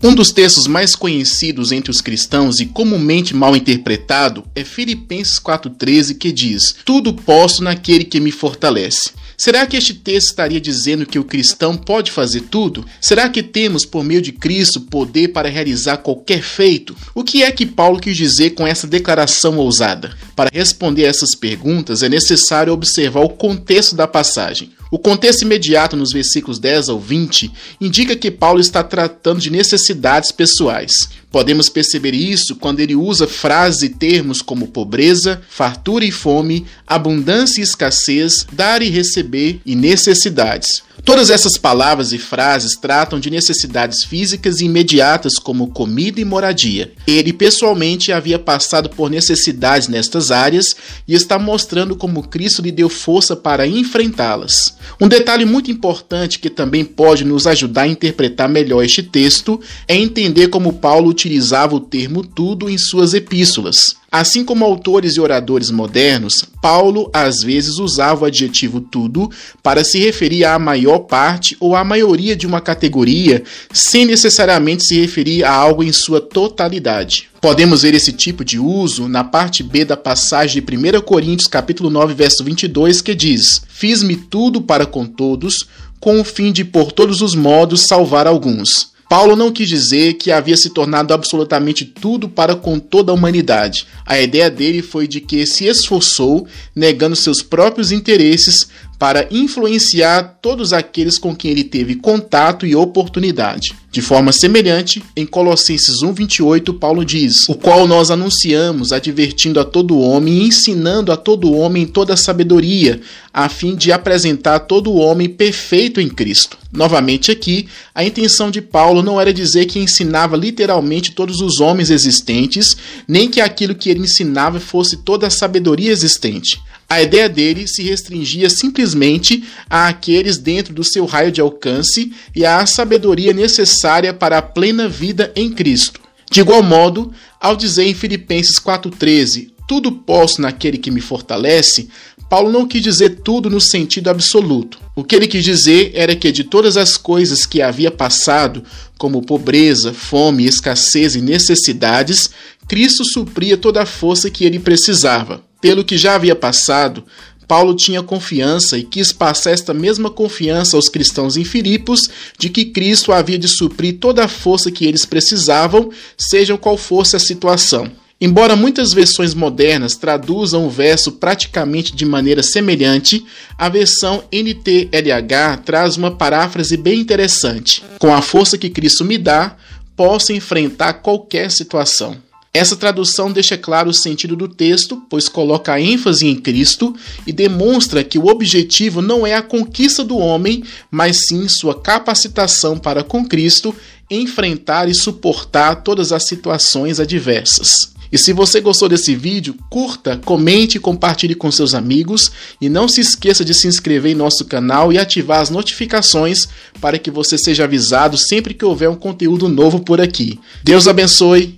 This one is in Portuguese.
Um dos textos mais conhecidos entre os cristãos e comumente mal interpretado é Filipenses 4,13, que diz: Tudo posso naquele que me fortalece. Será que este texto estaria dizendo que o cristão pode fazer tudo? Será que temos, por meio de Cristo, poder para realizar qualquer feito? O que é que Paulo quis dizer com essa declaração ousada? Para responder essas perguntas, é necessário observar o contexto da passagem. O contexto imediato nos versículos 10 ao 20 indica que Paulo está tratando de necessidades pessoais. Podemos perceber isso quando ele usa frases e termos como pobreza, fartura e fome, abundância e escassez, dar e receber e necessidades. Todas essas palavras e frases tratam de necessidades físicas imediatas como comida e moradia. Ele pessoalmente havia passado por necessidades nestas áreas e está mostrando como Cristo lhe deu força para enfrentá-las. Um detalhe muito importante que também pode nos ajudar a interpretar melhor este texto é entender como Paulo utilizava o termo tudo em suas epístolas. Assim como autores e oradores modernos, Paulo às vezes usava o adjetivo tudo para se referir à maior parte ou à maioria de uma categoria, sem necessariamente se referir a algo em sua totalidade. Podemos ver esse tipo de uso na parte B da passagem de 1 Coríntios capítulo 9, verso 22, que diz: "Fiz-me tudo para com todos, com o fim de por todos os modos salvar alguns." Paulo não quis dizer que havia se tornado absolutamente tudo para com toda a humanidade. A ideia dele foi de que se esforçou, negando seus próprios interesses, para influenciar todos aqueles com quem ele teve contato e oportunidade. De forma semelhante, em Colossenses 1:28, Paulo diz: "O qual nós anunciamos, advertindo a todo homem e ensinando a todo homem toda a sabedoria, a fim de apresentar todo homem perfeito em Cristo." Novamente aqui, a intenção de Paulo não era dizer que ensinava literalmente todos os homens existentes, nem que aquilo que ele ensinava fosse toda a sabedoria existente. A ideia dele se restringia simplesmente a aqueles dentro do seu raio de alcance e à sabedoria necessária para a plena vida em Cristo. De igual modo, ao dizer em Filipenses 4,13: Tudo posso naquele que me fortalece, Paulo não quis dizer tudo no sentido absoluto. O que ele quis dizer era que de todas as coisas que havia passado, como pobreza, fome, escassez e necessidades, Cristo supria toda a força que ele precisava. Pelo que já havia passado, Paulo tinha confiança e quis passar esta mesma confiança aos cristãos em Filipos de que Cristo havia de suprir toda a força que eles precisavam, seja qual fosse a situação. Embora muitas versões modernas traduzam o verso praticamente de maneira semelhante, a versão NTLH traz uma paráfrase bem interessante. Com a força que Cristo me dá, posso enfrentar qualquer situação. Essa tradução deixa claro o sentido do texto, pois coloca ênfase em Cristo e demonstra que o objetivo não é a conquista do homem, mas sim sua capacitação para com Cristo enfrentar e suportar todas as situações adversas. E se você gostou desse vídeo, curta, comente e compartilhe com seus amigos. E não se esqueça de se inscrever em nosso canal e ativar as notificações para que você seja avisado sempre que houver um conteúdo novo por aqui. Deus abençoe